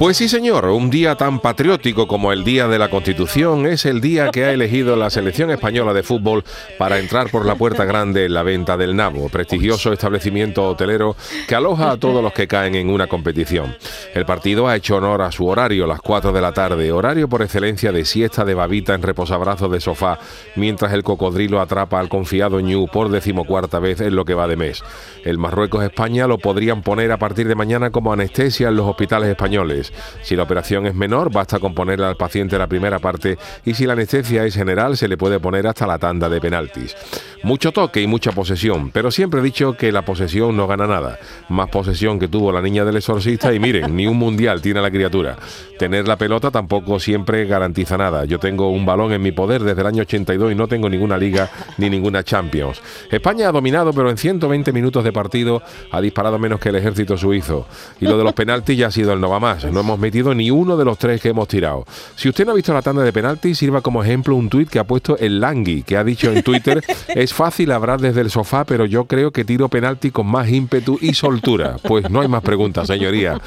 pues sí, señor, un día tan patriótico como el Día de la Constitución es el día que ha elegido la selección española de fútbol para entrar por la puerta grande en la venta del Nabo, prestigioso establecimiento hotelero que aloja a todos los que caen en una competición. El partido ha hecho honor a su horario, las 4 de la tarde, horario por excelencia de siesta de babita en reposabrazos de sofá, mientras el cocodrilo atrapa al confiado Ñu por decimocuarta vez en lo que va de mes. El Marruecos-España lo podrían poner a partir de mañana como anestesia en los hospitales españoles. Si la operación es menor, basta con ponerle al paciente la primera parte y si la anestesia es general, se le puede poner hasta la tanda de penaltis. Mucho toque y mucha posesión, pero siempre he dicho que la posesión no gana nada. Más posesión que tuvo la niña del exorcista y miren, ni un mundial tiene la criatura. Tener la pelota tampoco siempre garantiza nada. Yo tengo un balón en mi poder desde el año 82 y no tengo ninguna liga ni ninguna Champions. España ha dominado, pero en 120 minutos de partido ha disparado menos que el ejército suizo. Y lo de los penaltis ya ha sido el no va más. Hemos metido ni uno de los tres que hemos tirado. Si usted no ha visto la tanda de penaltis, sirva como ejemplo un tuit que ha puesto el Langui, que ha dicho en Twitter es fácil hablar desde el sofá, pero yo creo que tiro penalti con más ímpetu y soltura. Pues no hay más preguntas, señoría.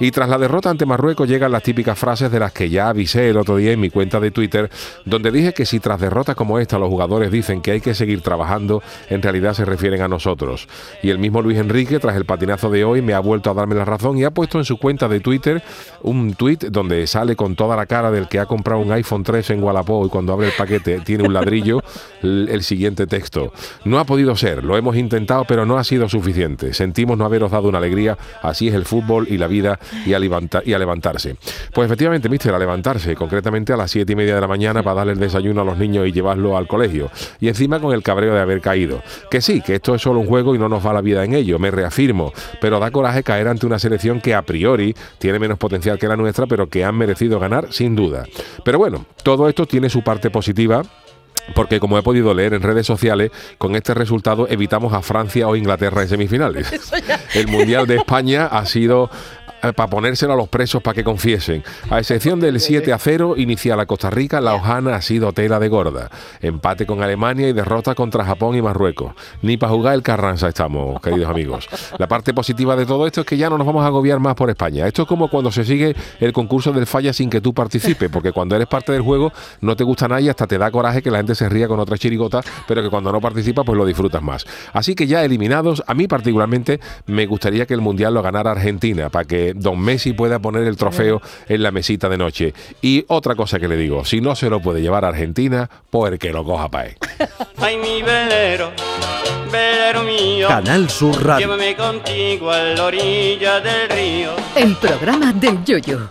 Y tras la derrota ante Marruecos llegan las típicas frases de las que ya avisé el otro día en mi cuenta de Twitter, donde dije que si tras derrotas como esta los jugadores dicen que hay que seguir trabajando, en realidad se refieren a nosotros. Y el mismo Luis Enrique, tras el patinazo de hoy, me ha vuelto a darme la razón y ha puesto en su cuenta de Twitter un tweet donde sale con toda la cara del que ha comprado un iPhone 3 en Wallapop y cuando abre el paquete tiene un ladrillo, el siguiente texto no ha podido ser, lo hemos intentado, pero no ha sido suficiente. Sentimos no haberos dado una alegría, así es el fútbol y la vida y a, y a levantarse. Pues efectivamente, mister, a levantarse, concretamente a las siete y media de la mañana para darle el desayuno a los niños y llevarlo al colegio. Y encima con el cabreo de haber caído. Que sí, que esto es solo un juego y no nos va la vida en ello, me reafirmo, pero da coraje caer ante una selección que a priori tiene menos potencial que la nuestra, pero que han merecido ganar sin duda. Pero bueno, todo esto tiene su parte positiva porque como he podido leer en redes sociales, con este resultado evitamos a Francia o Inglaterra en semifinales. El Mundial de España ha sido para ponérselo a los presos para que confiesen. A excepción del 7 a 0 inicial a Costa Rica, la hojana ha sido tela de gorda. Empate con Alemania y derrota contra Japón y Marruecos. Ni para jugar el Carranza estamos, queridos amigos. La parte positiva de todo esto es que ya no nos vamos a agobiar más por España. Esto es como cuando se sigue el concurso del falla sin que tú participes, porque cuando eres parte del juego no te gusta nada y hasta te da coraje que la gente se ría con otra chirigota, pero que cuando no participa pues lo disfrutas más. Así que ya eliminados, a mí particularmente me gustaría que el Mundial lo ganara Argentina, para que don Messi pueda poner el trofeo en la mesita de noche. Y otra cosa que le digo, si no se lo puede llevar a Argentina, pues que lo coja para él. Ay, mi velero, velero mío. Canal Sur Radio. Llévame contigo a la orilla del río. El programa del yoyo.